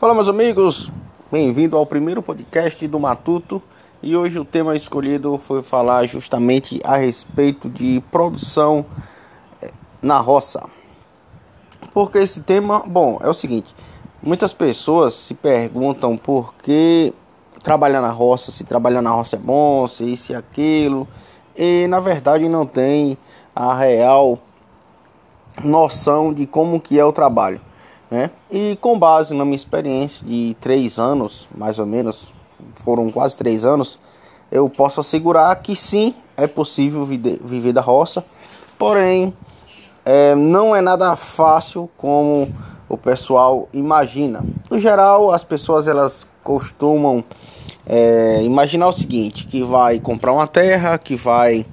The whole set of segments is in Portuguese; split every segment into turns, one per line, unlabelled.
Fala, meus amigos, bem-vindo ao primeiro podcast do Matuto. E hoje o tema escolhido foi falar justamente a respeito de produção eh, na roça. Porque esse tema, bom, é o seguinte: muitas pessoas se perguntam por que trabalhar na roça, se trabalhar na roça é bom, se isso e aquilo, e na verdade não tem a real noção de como que é o trabalho. Né? E com base na minha experiência de três anos, mais ou menos, foram quase três anos, eu posso assegurar que sim, é possível viver da roça, porém é, não é nada fácil como o pessoal imagina. No geral, as pessoas elas costumam é, imaginar o seguinte: que vai comprar uma terra, que vai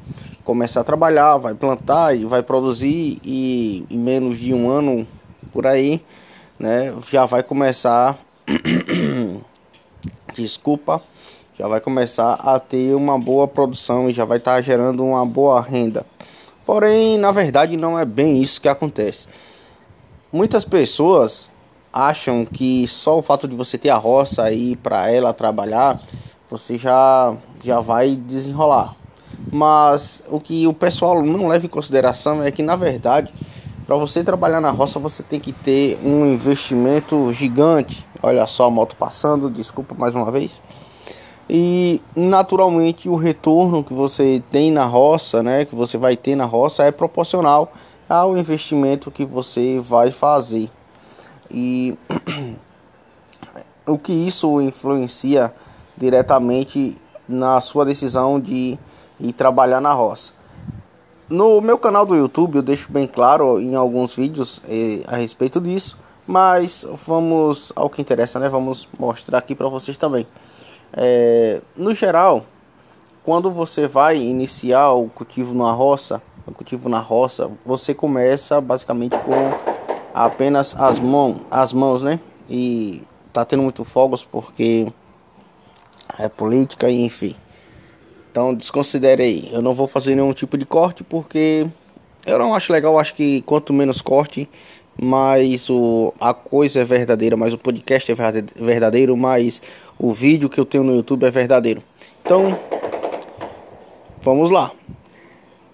começar a trabalhar, vai plantar e vai produzir e em menos de um ano por aí né, já vai começar desculpa, já vai começar a ter uma boa produção e já vai estar tá gerando uma boa renda. Porém, na verdade, não é bem isso que acontece. Muitas pessoas acham que só o fato de você ter a roça aí para ela trabalhar, você já já vai desenrolar. Mas o que o pessoal não leva em consideração é que na verdade para você trabalhar na roça, você tem que ter um investimento gigante. Olha só a moto passando, desculpa mais uma vez. E naturalmente o retorno que você tem na roça, né, que você vai ter na roça é proporcional ao investimento que você vai fazer. E o que isso influencia diretamente na sua decisão de ir trabalhar na roça. No meu canal do YouTube eu deixo bem claro em alguns vídeos eh, a respeito disso, mas vamos ao que interessa, né? Vamos mostrar aqui para vocês também. É, no geral, quando você vai iniciar o cultivo na roça, o cultivo na roça, você começa basicamente com apenas as mãos, as mãos, né? E tá tendo muito fogos porque é política e enfim. Então desconsidere aí. Eu não vou fazer nenhum tipo de corte porque eu não acho legal. Acho que quanto menos corte, mais o, a coisa é verdadeira, mais o podcast é verdadeiro, mais o vídeo que eu tenho no YouTube é verdadeiro. Então, vamos lá.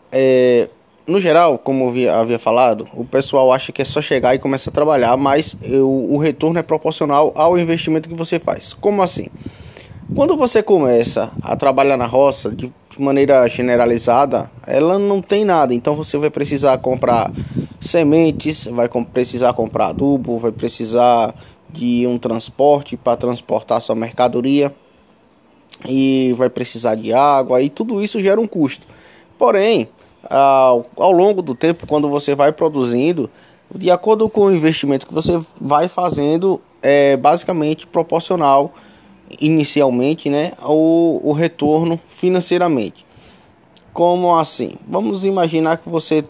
É, no geral, como eu havia, falado, o pessoal acha que é só chegar e começar a trabalhar, mas eu, o retorno é proporcional ao investimento que você faz. Como assim? Quando você começa a trabalhar na roça de maneira generalizada, ela não tem nada. Então você vai precisar comprar sementes, vai precisar comprar adubo, vai precisar de um transporte para transportar sua mercadoria e vai precisar de água e tudo isso gera um custo. Porém, ao, ao longo do tempo, quando você vai produzindo, de acordo com o investimento que você vai fazendo, é basicamente proporcional inicialmente, né, o, o retorno financeiramente. Como assim? Vamos imaginar que você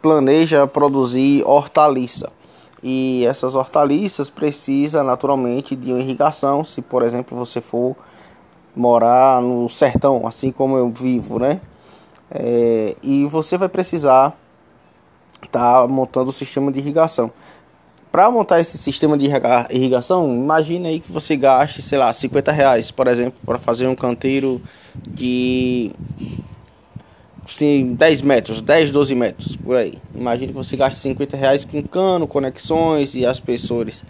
planeja produzir hortaliça e essas hortaliças precisa naturalmente de uma irrigação, se por exemplo você for morar no sertão, assim como eu vivo, né? É, e você vai precisar estar tá montando o sistema de irrigação. Para montar esse sistema de irrigação, imagine aí que você gaste, sei lá, 50 reais, por exemplo, para fazer um canteiro de assim, 10 metros, 10, 12 metros, por aí. Imagine que você gaste 50 reais com cano, conexões e aspersores.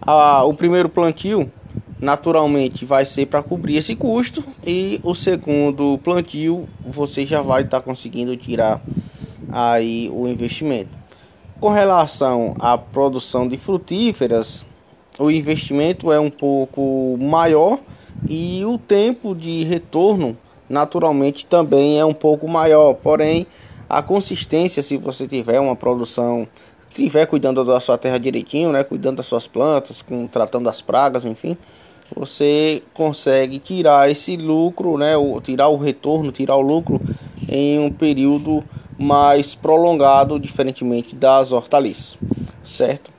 Ah, o primeiro plantio, naturalmente, vai ser para cobrir esse custo. E o segundo plantio, você já vai estar tá conseguindo tirar aí o investimento. Com relação à produção de frutíferas, o investimento é um pouco maior e o tempo de retorno naturalmente também é um pouco maior. Porém, a consistência, se você tiver uma produção, tiver cuidando da sua terra direitinho, né, cuidando das suas plantas, com, tratando das pragas, enfim, você consegue tirar esse lucro, né, tirar o retorno, tirar o lucro em um período mais prolongado, diferentemente das hortaliças, certo?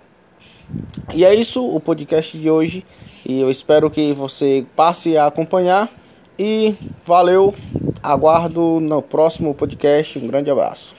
E é isso o podcast de hoje e eu espero que você passe a acompanhar e valeu, aguardo no próximo podcast. Um grande abraço.